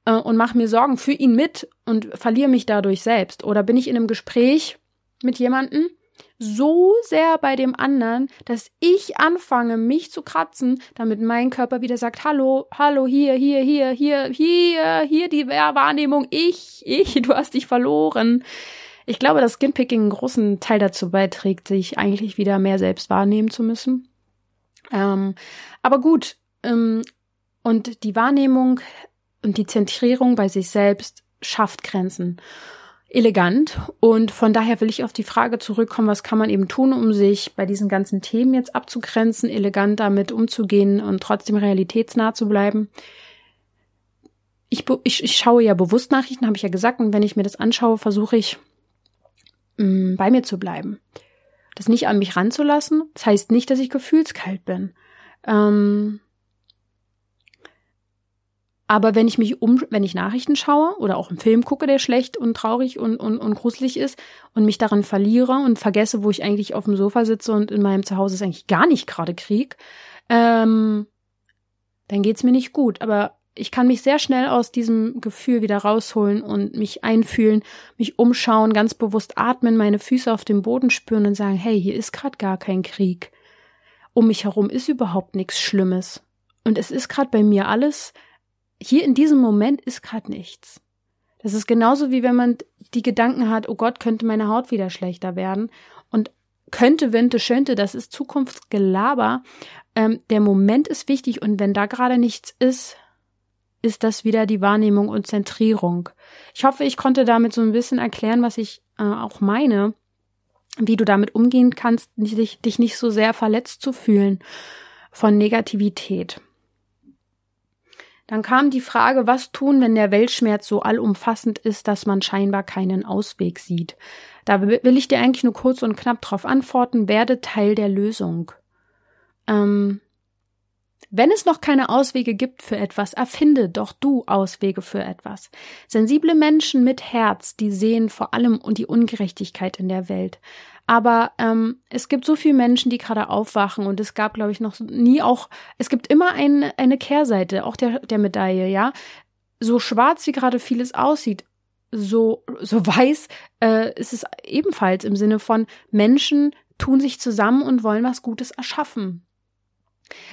Äh, und mache mir Sorgen für ihn mit und verliere mich dadurch selbst? Oder bin ich in einem Gespräch mit jemandem so sehr bei dem anderen, dass ich anfange, mich zu kratzen, damit mein Körper wieder sagt, hallo, hallo, hier, hier, hier, hier, hier, hier die Wahrnehmung, ich, ich, du hast dich verloren. Ich glaube, dass Skinpicking einen großen Teil dazu beiträgt, sich eigentlich wieder mehr selbst wahrnehmen zu müssen. Ähm, aber gut, ähm, und die Wahrnehmung und die Zentrierung bei sich selbst schafft Grenzen. Elegant. Und von daher will ich auf die Frage zurückkommen, was kann man eben tun, um sich bei diesen ganzen Themen jetzt abzugrenzen, elegant damit umzugehen und trotzdem realitätsnah zu bleiben. Ich, ich, ich schaue ja bewusst Nachrichten, habe ich ja gesagt, und wenn ich mir das anschaue, versuche ich mh, mm, bei mir zu bleiben. Das nicht an mich ranzulassen. Das heißt nicht, dass ich gefühlskalt bin. Ähm, aber wenn ich mich um, wenn ich Nachrichten schaue oder auch einen Film gucke, der schlecht und traurig und, und, und gruselig ist und mich daran verliere und vergesse, wo ich eigentlich auf dem Sofa sitze und in meinem Zuhause ist eigentlich gar nicht gerade Krieg, ähm, dann geht's mir nicht gut. Aber ich kann mich sehr schnell aus diesem Gefühl wieder rausholen und mich einfühlen, mich umschauen, ganz bewusst atmen, meine Füße auf dem Boden spüren und sagen, hey, hier ist gerade gar kein Krieg. Um mich herum ist überhaupt nichts Schlimmes. Und es ist gerade bei mir alles hier in diesem Moment ist gerade nichts. Das ist genauso wie wenn man die Gedanken hat, oh Gott, könnte meine Haut wieder schlechter werden und könnte, wente, schönte, das ist Zukunftsgelaber. Ähm, der Moment ist wichtig und wenn da gerade nichts ist, ist das wieder die Wahrnehmung und Zentrierung. Ich hoffe, ich konnte damit so ein bisschen erklären, was ich äh, auch meine, wie du damit umgehen kannst, dich, dich nicht so sehr verletzt zu fühlen von Negativität. Dann kam die Frage, was tun, wenn der Weltschmerz so allumfassend ist, dass man scheinbar keinen Ausweg sieht. Da will ich dir eigentlich nur kurz und knapp darauf antworten, werde Teil der Lösung. Ähm, wenn es noch keine Auswege gibt für etwas, erfinde doch du Auswege für etwas. Sensible Menschen mit Herz, die sehen vor allem die Ungerechtigkeit in der Welt. Aber ähm, es gibt so viele Menschen, die gerade aufwachen und es gab, glaube ich, noch nie auch, es gibt immer ein, eine Kehrseite, auch der, der Medaille, ja. So schwarz wie gerade vieles aussieht, so, so weiß äh, ist es ebenfalls im Sinne von Menschen tun sich zusammen und wollen was Gutes erschaffen.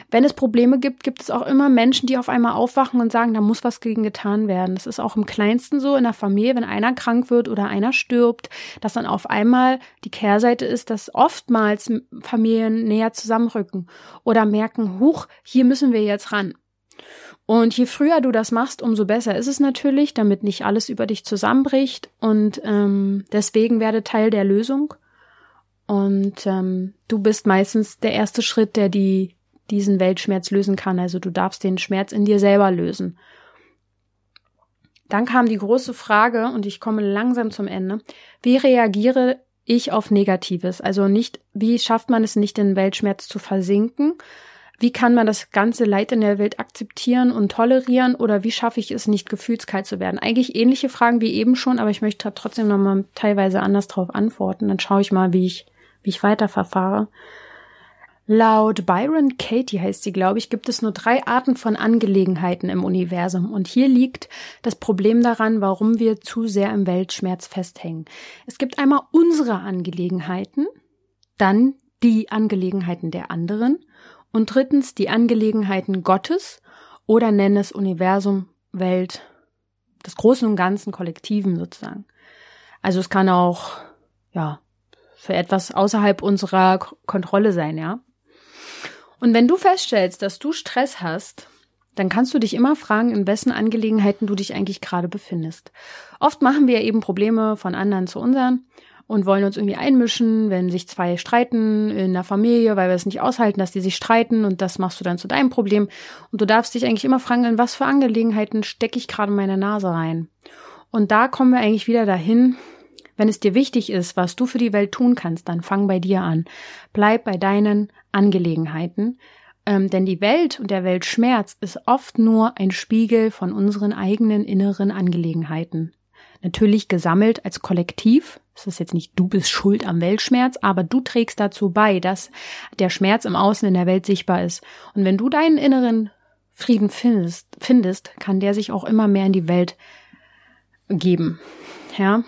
Wenn es Probleme gibt, gibt es auch immer Menschen, die auf einmal aufwachen und sagen, da muss was gegen getan werden. Das ist auch im kleinsten so in der Familie, wenn einer krank wird oder einer stirbt, dass dann auf einmal die Kehrseite ist, dass oftmals Familien näher zusammenrücken oder merken, huch, hier müssen wir jetzt ran. Und je früher du das machst, umso besser ist es natürlich, damit nicht alles über dich zusammenbricht. Und ähm, deswegen werde Teil der Lösung. Und ähm, du bist meistens der erste Schritt, der die diesen Weltschmerz lösen kann. Also du darfst den Schmerz in dir selber lösen. Dann kam die große Frage, und ich komme langsam zum Ende. Wie reagiere ich auf Negatives? Also nicht, wie schafft man es nicht, den Weltschmerz zu versinken? Wie kann man das ganze Leid in der Welt akzeptieren und tolerieren? Oder wie schaffe ich es nicht, gefühlskalt zu werden? Eigentlich ähnliche Fragen wie eben schon, aber ich möchte trotzdem nochmal teilweise anders drauf antworten. Dann schaue ich mal, wie ich, wie ich weiterverfahre. Laut Byron Katie heißt sie, glaube ich, gibt es nur drei Arten von Angelegenheiten im Universum. Und hier liegt das Problem daran, warum wir zu sehr im Weltschmerz festhängen. Es gibt einmal unsere Angelegenheiten, dann die Angelegenheiten der anderen und drittens die Angelegenheiten Gottes oder nenne es Universum, Welt, des Großen und Ganzen Kollektiven sozusagen. Also es kann auch, ja, für etwas außerhalb unserer Kontrolle sein, ja. Und wenn du feststellst, dass du Stress hast, dann kannst du dich immer fragen, in wessen Angelegenheiten du dich eigentlich gerade befindest. Oft machen wir eben Probleme von anderen zu unseren und wollen uns irgendwie einmischen, wenn sich zwei streiten in der Familie, weil wir es nicht aushalten, dass die sich streiten und das machst du dann zu deinem Problem. Und du darfst dich eigentlich immer fragen, in was für Angelegenheiten stecke ich gerade meine Nase rein. Und da kommen wir eigentlich wieder dahin, wenn es dir wichtig ist, was du für die Welt tun kannst, dann fang bei dir an. Bleib bei deinen Angelegenheiten. Ähm, denn die Welt und der Weltschmerz ist oft nur ein Spiegel von unseren eigenen inneren Angelegenheiten. Natürlich gesammelt als Kollektiv. Es ist jetzt nicht du bist schuld am Weltschmerz, aber du trägst dazu bei, dass der Schmerz im Außen in der Welt sichtbar ist. Und wenn du deinen inneren Frieden findest, findest, kann der sich auch immer mehr in die Welt geben. Ja,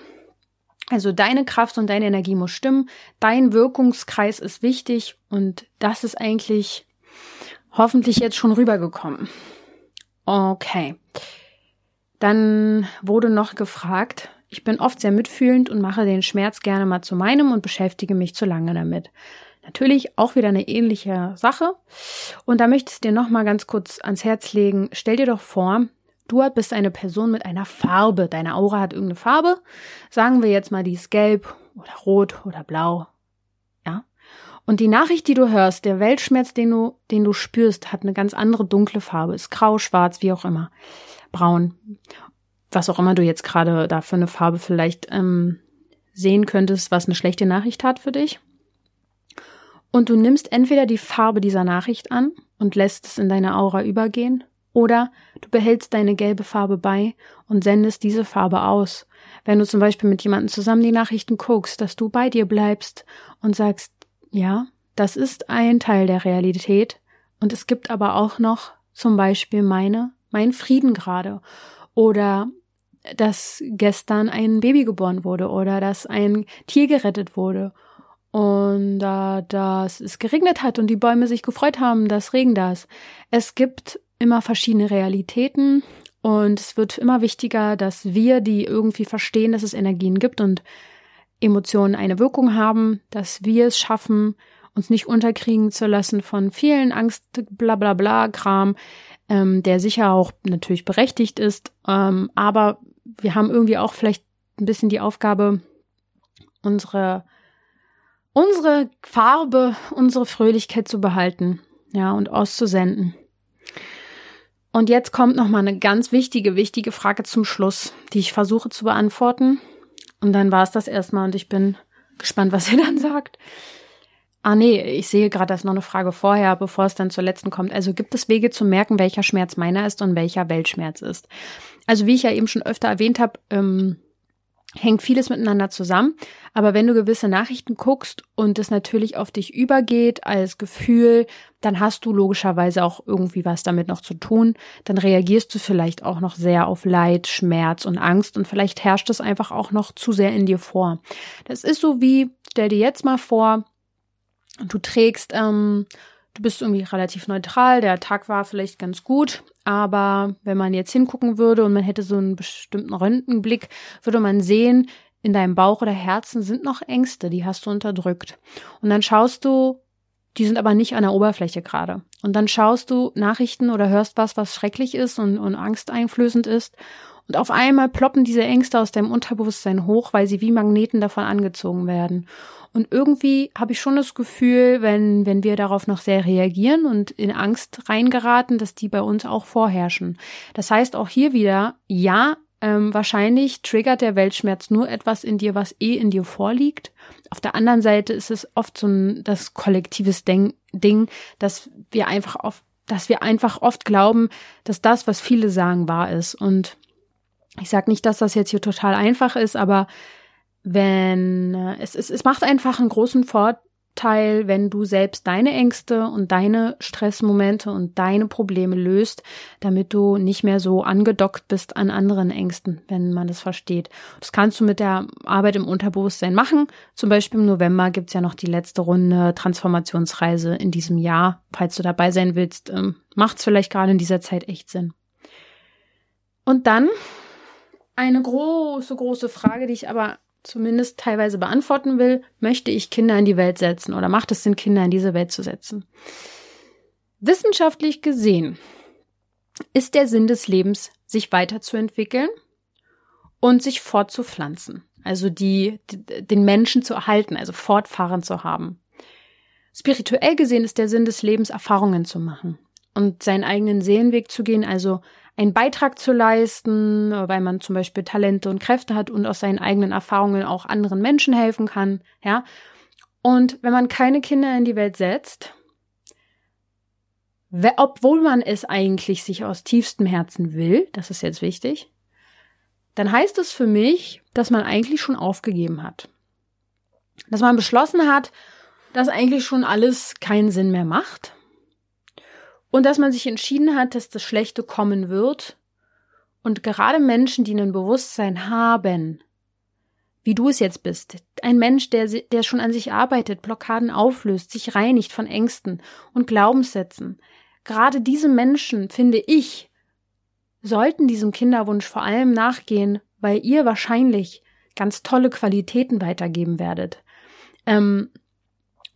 also deine Kraft und deine Energie muss stimmen. Dein Wirkungskreis ist wichtig und das ist eigentlich hoffentlich jetzt schon rübergekommen. Okay. Dann wurde noch gefragt, ich bin oft sehr mitfühlend und mache den Schmerz gerne mal zu meinem und beschäftige mich zu lange damit. Natürlich auch wieder eine ähnliche Sache. Und da möchte ich dir noch mal ganz kurz ans Herz legen. Stell dir doch vor, Du bist eine Person mit einer Farbe. Deine Aura hat irgendeine Farbe. Sagen wir jetzt mal, die ist gelb oder rot oder blau. Ja. Und die Nachricht, die du hörst, der Weltschmerz, den du, den du spürst, hat eine ganz andere dunkle Farbe. Ist grau, schwarz, wie auch immer. Braun. Was auch immer du jetzt gerade da für eine Farbe vielleicht ähm, sehen könntest, was eine schlechte Nachricht hat für dich. Und du nimmst entweder die Farbe dieser Nachricht an und lässt es in deine Aura übergehen oder du behältst deine gelbe Farbe bei und sendest diese Farbe aus. Wenn du zum Beispiel mit jemandem zusammen die Nachrichten guckst, dass du bei dir bleibst und sagst, ja, das ist ein Teil der Realität und es gibt aber auch noch zum Beispiel meine, mein Frieden gerade oder dass gestern ein Baby geboren wurde oder dass ein Tier gerettet wurde und äh, dass es geregnet hat und die Bäume sich gefreut haben, dass Regen da ist. Es gibt immer verschiedene Realitäten und es wird immer wichtiger, dass wir, die irgendwie verstehen, dass es Energien gibt und Emotionen eine Wirkung haben, dass wir es schaffen, uns nicht unterkriegen zu lassen von vielen Angst, bla bla bla Kram, ähm, der sicher auch natürlich berechtigt ist, ähm, aber wir haben irgendwie auch vielleicht ein bisschen die Aufgabe, unsere unsere Farbe, unsere Fröhlichkeit zu behalten, ja, und auszusenden. Und jetzt kommt noch mal eine ganz wichtige, wichtige Frage zum Schluss, die ich versuche zu beantworten. Und dann war es das erstmal und ich bin gespannt, was ihr dann sagt. Ah nee, ich sehe gerade, da ist noch eine Frage vorher, bevor es dann zur letzten kommt. Also gibt es Wege zu merken, welcher Schmerz meiner ist und welcher Weltschmerz ist? Also wie ich ja eben schon öfter erwähnt habe, ähm, hängt vieles miteinander zusammen. Aber wenn du gewisse Nachrichten guckst und es natürlich auf dich übergeht als Gefühl, dann hast du logischerweise auch irgendwie was damit noch zu tun. Dann reagierst du vielleicht auch noch sehr auf Leid, Schmerz und Angst und vielleicht herrscht es einfach auch noch zu sehr in dir vor. Das ist so wie, stell dir jetzt mal vor, du trägst ähm, du bist irgendwie relativ neutral, der Tag war vielleicht ganz gut, aber wenn man jetzt hingucken würde und man hätte so einen bestimmten Röntgenblick, würde man sehen, in deinem Bauch oder Herzen sind noch Ängste, die hast du unterdrückt. Und dann schaust du, die sind aber nicht an der Oberfläche gerade. Und dann schaust du Nachrichten oder hörst was, was schrecklich ist und, und angsteinflößend ist. Und auf einmal ploppen diese Ängste aus deinem Unterbewusstsein hoch, weil sie wie Magneten davon angezogen werden. Und irgendwie habe ich schon das Gefühl, wenn, wenn wir darauf noch sehr reagieren und in Angst reingeraten, dass die bei uns auch vorherrschen. Das heißt auch hier wieder, ja, ähm, wahrscheinlich triggert der Weltschmerz nur etwas in dir, was eh in dir vorliegt. Auf der anderen Seite ist es oft so ein das kollektives Denk Ding, dass wir einfach oft, dass wir einfach oft glauben, dass das, was viele sagen, wahr ist. Und ich sage nicht, dass das jetzt hier total einfach ist, aber wenn äh, es, es, es macht einfach einen großen Vorteil, wenn du selbst deine Ängste und deine Stressmomente und deine Probleme löst, damit du nicht mehr so angedockt bist an anderen Ängsten, wenn man das versteht. Das kannst du mit der Arbeit im Unterbewusstsein machen. Zum Beispiel im November gibt's ja noch die letzte Runde Transformationsreise in diesem Jahr. Falls du dabei sein willst, ähm, macht's vielleicht gerade in dieser Zeit echt Sinn. Und dann eine große, große Frage, die ich aber zumindest teilweise beantworten will, möchte ich Kinder in die Welt setzen oder macht es Sinn, Kinder in diese Welt zu setzen? Wissenschaftlich gesehen ist der Sinn des Lebens, sich weiterzuentwickeln und sich fortzupflanzen, also die, den Menschen zu erhalten, also fortfahren zu haben. Spirituell gesehen ist der Sinn des Lebens, Erfahrungen zu machen und seinen eigenen Seelenweg zu gehen, also einen Beitrag zu leisten, weil man zum Beispiel Talente und Kräfte hat und aus seinen eigenen Erfahrungen auch anderen Menschen helfen kann, ja. Und wenn man keine Kinder in die Welt setzt, obwohl man es eigentlich sich aus tiefstem Herzen will, das ist jetzt wichtig, dann heißt es für mich, dass man eigentlich schon aufgegeben hat. Dass man beschlossen hat, dass eigentlich schon alles keinen Sinn mehr macht und dass man sich entschieden hat, dass das Schlechte kommen wird. Und gerade Menschen, die ein Bewusstsein haben, wie du es jetzt bist, ein Mensch, der, der schon an sich arbeitet, Blockaden auflöst, sich reinigt von Ängsten und Glaubenssätzen, gerade diese Menschen, finde ich, sollten diesem Kinderwunsch vor allem nachgehen, weil ihr wahrscheinlich ganz tolle Qualitäten weitergeben werdet. Ähm,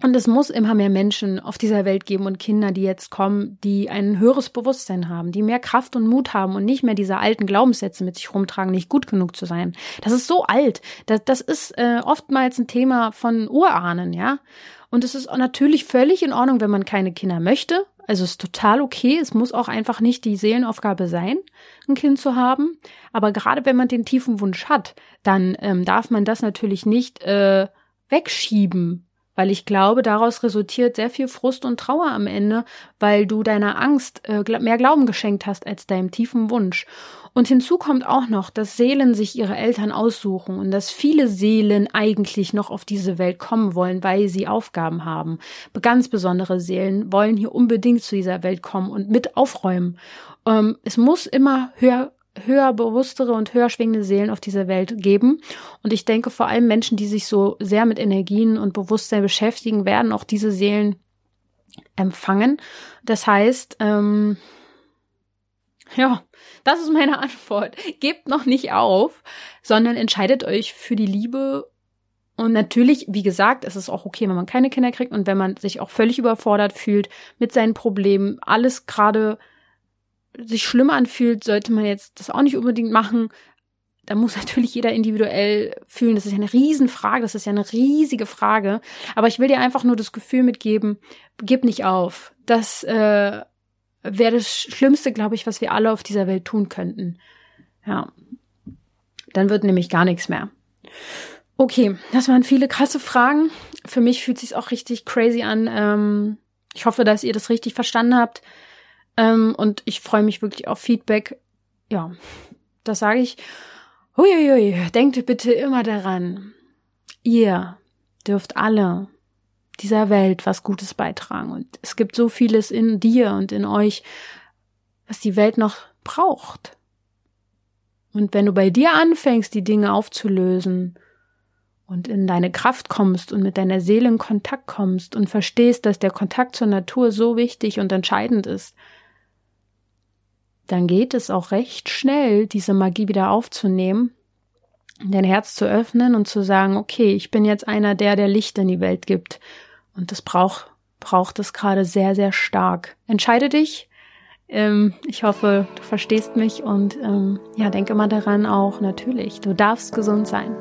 und es muss immer mehr Menschen auf dieser Welt geben und Kinder, die jetzt kommen, die ein höheres Bewusstsein haben, die mehr Kraft und Mut haben und nicht mehr diese alten Glaubenssätze mit sich rumtragen, nicht gut genug zu sein. Das ist so alt. Das, das ist äh, oftmals ein Thema von Urahnen, ja. Und es ist natürlich völlig in Ordnung, wenn man keine Kinder möchte. Also es ist total okay. Es muss auch einfach nicht die Seelenaufgabe sein, ein Kind zu haben. Aber gerade wenn man den tiefen Wunsch hat, dann ähm, darf man das natürlich nicht äh, wegschieben weil ich glaube, daraus resultiert sehr viel Frust und Trauer am Ende, weil du deiner Angst äh, mehr Glauben geschenkt hast als deinem tiefen Wunsch. Und hinzu kommt auch noch, dass Seelen sich ihre Eltern aussuchen und dass viele Seelen eigentlich noch auf diese Welt kommen wollen, weil sie Aufgaben haben. Ganz besondere Seelen wollen hier unbedingt zu dieser Welt kommen und mit aufräumen. Ähm, es muss immer höher höher bewusstere und höher schwingende Seelen auf dieser Welt geben. Und ich denke, vor allem Menschen, die sich so sehr mit Energien und Bewusstsein beschäftigen, werden auch diese Seelen empfangen. Das heißt, ähm, ja, das ist meine Antwort. Gebt noch nicht auf, sondern entscheidet euch für die Liebe. Und natürlich, wie gesagt, es ist auch okay, wenn man keine Kinder kriegt und wenn man sich auch völlig überfordert fühlt mit seinen Problemen, alles gerade sich schlimm anfühlt, sollte man jetzt das auch nicht unbedingt machen. Da muss natürlich jeder individuell fühlen. Das ist ja eine Riesenfrage, das ist ja eine riesige Frage. Aber ich will dir einfach nur das Gefühl mitgeben, gib nicht auf. Das äh, wäre das Schlimmste, glaube ich, was wir alle auf dieser Welt tun könnten. Ja. Dann wird nämlich gar nichts mehr. Okay, das waren viele krasse Fragen. Für mich fühlt es sich auch richtig crazy an. Ähm, ich hoffe, dass ihr das richtig verstanden habt. Ähm, und ich freue mich wirklich auf Feedback. Ja, das sage ich. Uiuiui, denkt bitte immer daran. Ihr dürft alle dieser Welt was Gutes beitragen. Und es gibt so vieles in dir und in euch, was die Welt noch braucht. Und wenn du bei dir anfängst, die Dinge aufzulösen und in deine Kraft kommst und mit deiner Seele in Kontakt kommst und verstehst, dass der Kontakt zur Natur so wichtig und entscheidend ist, dann geht es auch recht schnell, diese Magie wieder aufzunehmen, dein Herz zu öffnen und zu sagen, okay, ich bin jetzt einer der, der Licht in die Welt gibt. Und das braucht, braucht es gerade sehr, sehr stark. Entscheide dich. Ähm, ich hoffe, du verstehst mich und ähm, ja, denke mal daran auch, natürlich, du darfst gesund sein.